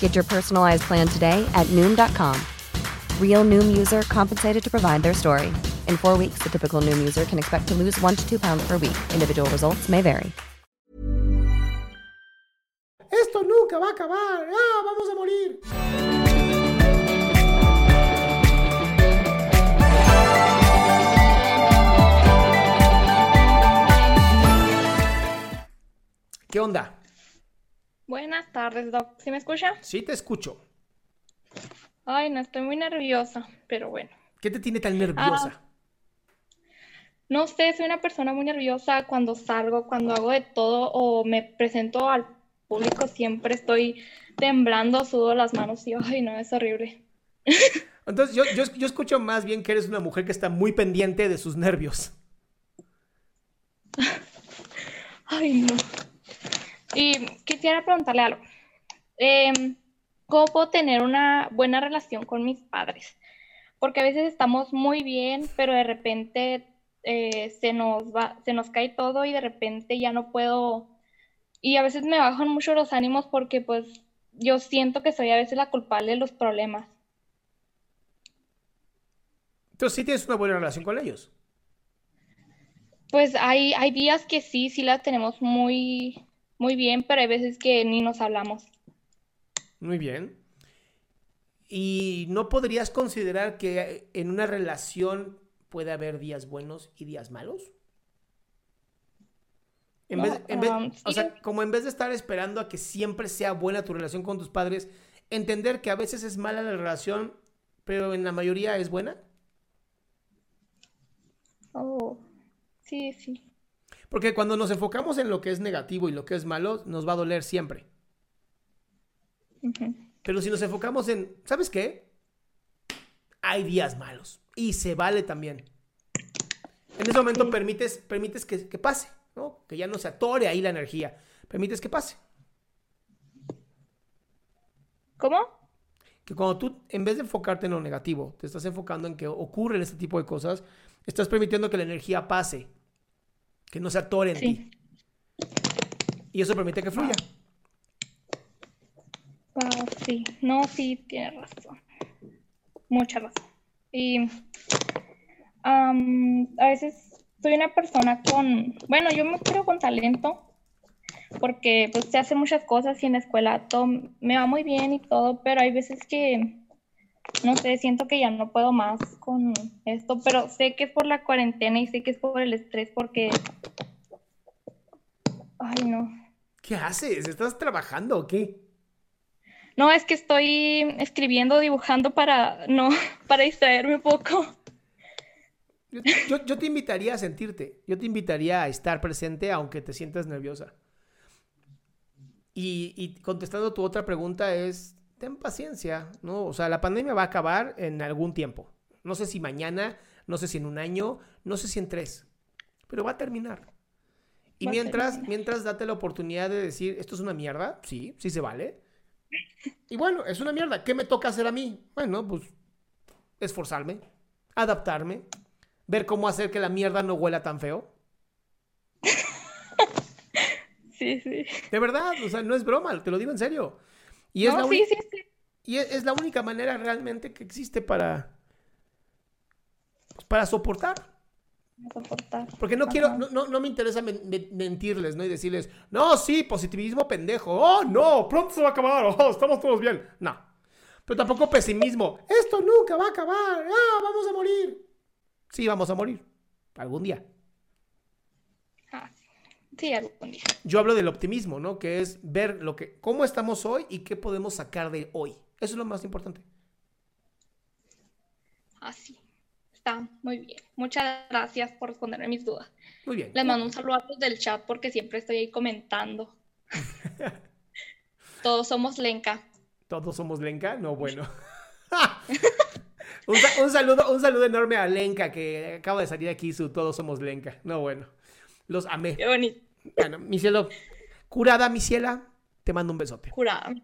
Get your personalized plan today at Noom.com. Real Noom user compensated to provide their story. In four weeks, the typical Noom user can expect to lose one to two pounds per week. Individual results may vary. Esto nunca va a acabar. ¡Ah, vamos a morir! ¿Qué onda? Buenas tardes, Doc. ¿Sí me escucha? Sí, te escucho. Ay, no, estoy muy nerviosa, pero bueno. ¿Qué te tiene tan nerviosa? No sé, soy una persona muy nerviosa cuando salgo, cuando hago de todo o me presento al público, siempre estoy temblando, sudo las manos y, ay, no, es horrible. Entonces, yo, yo, yo escucho más bien que eres una mujer que está muy pendiente de sus nervios. Ay, no. Y quisiera preguntarle algo. Em, ¿cómo puedo tener una buena relación con mis padres? Porque a veces estamos muy bien, pero de repente eh, se nos va, se nos cae todo y de repente ya no puedo. Y a veces me bajan mucho los ánimos porque pues yo siento que soy a veces la culpable de los problemas. Entonces, ¿sí tienes una buena relación con ellos? Pues hay, hay días que sí, sí la tenemos muy, muy bien, pero hay veces que ni nos hablamos. Muy bien. ¿Y no podrías considerar que en una relación puede haber días buenos y días malos? En vez, en vez- Um, o sí. sea, como en vez de estar esperando a que siempre sea buena tu relación con tus padres, entender que a veces es mala la relación, pero en la mayoría es buena. Oh, sí, sí. Porque cuando nos enfocamos en lo que es negativo y lo que es malo, nos va a doler siempre. Pero si nos enfocamos en, ¿sabes qué? Hay días malos y se vale también. En ese momento permites, permites que, que pase, ¿no? Que ya no se atore ahí la energía. Permites que pase. ¿Cómo? Que cuando tú, en vez de enfocarte en lo negativo, te estás enfocando en que ocurren este tipo de cosas, estás permitiendo que la energía pase, que no se atore en Sí. ti. Y eso permite que fluya. Ah, sí, no, sí, tienes razón. Mucha razón. Y am, a veces soy una persona con, bueno, yo me creo con talento, porque pues se hacen muchas cosas y en la escuela todo me va muy bien y todo, pero hay veces que, no sé, siento que ya no puedo más con esto, pero sé que es por la cuarentena y sé que es por el estrés, porque, ay, no. ¿Qué haces? ¿Estás trabajando o qué? No, es que estoy escribiendo, dibujando para no, para distraerme un poco. Yo, yo- yo te invitaría a sentirte, yo te invitaría a estar presente aunque te sientas nerviosa. Y, y contestando tu otra pregunta es, ten paciencia, ¿no? O sea, la pandemia va a acabar en algún tiempo. No sé si mañana, no sé si en un año, no sé si en tres, pero va a terminar. Y Va mientras, terminar. mientras date la oportunidad de decir, esto es una mierda, sí, sí se vale. Y bueno, es una mierda. ¿Qué me toca hacer a mí? Bueno, pues esforzarme, adaptarme, ver cómo hacer que la mierda no huela tan feo. Sí, sí. De verdad, o sea, no es broma, te lo digo en serio. Y es, No, la, sí, uni- sí, sí. y es, es la única manera realmente que existe para, pues, para soportar. Porque no quiero, no, no, no me interesa men- men- mentirles, ¿no? Y decirles, no, sí, positivismo pendejo. Oh, no, pronto se va a acabar. Oh, estamos todos bien. No. Pero tampoco pesimismo. Esto nunca va a acabar. Ah, vamos a morir. Sí, vamos a morir. Algún día. Ah, sí, algún día. Yo hablo del optimismo, ¿no? Que es ver lo que, cómo estamos hoy y qué podemos sacar de hoy. Eso es lo más importante. Así. Está muy bien. Muchas gracias por responderme mis dudas. Muy bien. Les mando un saludo a los del chat porque siempre estoy ahí comentando. Todos somos Lenca. Todos somos Lenka. No, bueno. un, sa- un saludo, un saludo enorme a Lenka, que acaba de salir aquí su Todos somos Lenka. No, bueno. Los amé. Qué bonito. Bueno, mi cielo, curada, mi ciela, te mando un besote. Jurada.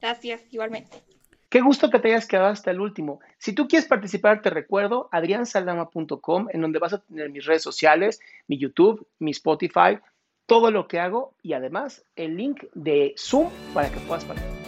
Gracias, igualmente. Qué gusto que te hayas quedado hasta el último. Si tú quieres participar, te recuerdo adriansaldama.com, en donde vas a tener mis redes sociales, mi YouTube, mi Spotify, todo lo que hago y además el link de Zoom para que puedas participar.